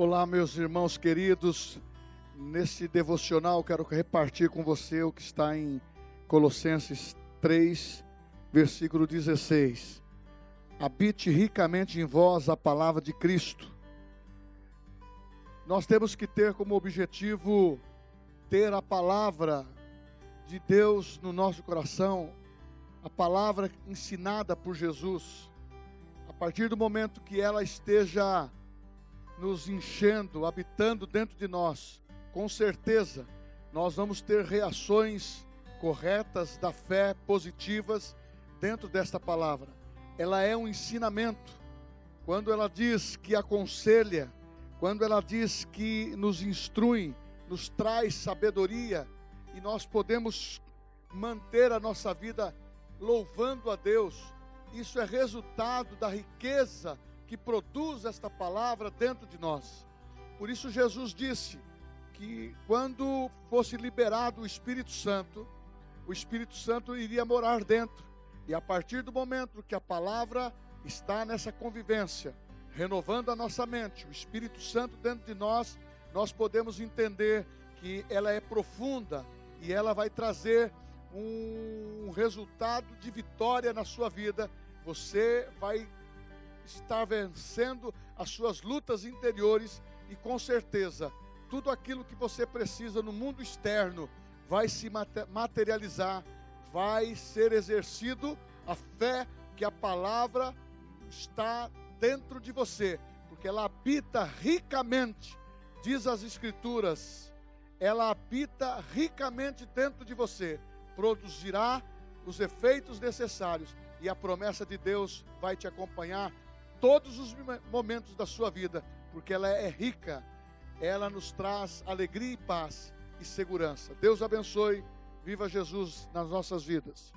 Olá, meus irmãos queridos. Nesse devocional, quero repartir com você o que está em Colossenses 3, versículo 16. Habite ricamente em vós a palavra de Cristo. Nós temos que ter como objetivo ter a palavra de Deus no nosso coração, a palavra ensinada por Jesus. A partir do momento que ela esteja nos enchendo, habitando dentro de nós, com certeza nós vamos ter reações corretas da fé, positivas, dentro desta palavra. Ela é um ensinamento. Quando ela diz que aconselha, quando ela diz que nos instrui, nos traz sabedoria, e nós podemos manter a nossa vida louvando a Deus, isso é resultado da riqueza que produz esta palavra dentro de nós. Por isso, Jesus disse que quando fosse liberado o Espírito Santo, o Espírito Santo iria morar dentro. E a partir do momento que a palavra está nessa convivência, renovando a nossa mente, o Espírito Santo dentro de nós, nós podemos entender que ela é profunda e ela vai trazer um resultado de vitória na sua vida. Você vai estar vencendo as suas lutas interiores e com certeza tudo aquilo que você precisa no mundo externo vai se materializar, vai ser exercido a fé que a palavra está dentro de você, porque ela habita ricamente, diz as Escrituras, ela habita ricamente dentro de você, produzirá os efeitos necessários e a promessa de Deus vai te acompanhar todos os momentos da sua vida, porque ela é rica, ela nos traz alegria e paz e segurança. Deus abençoe, viva Jesus nas nossas vidas.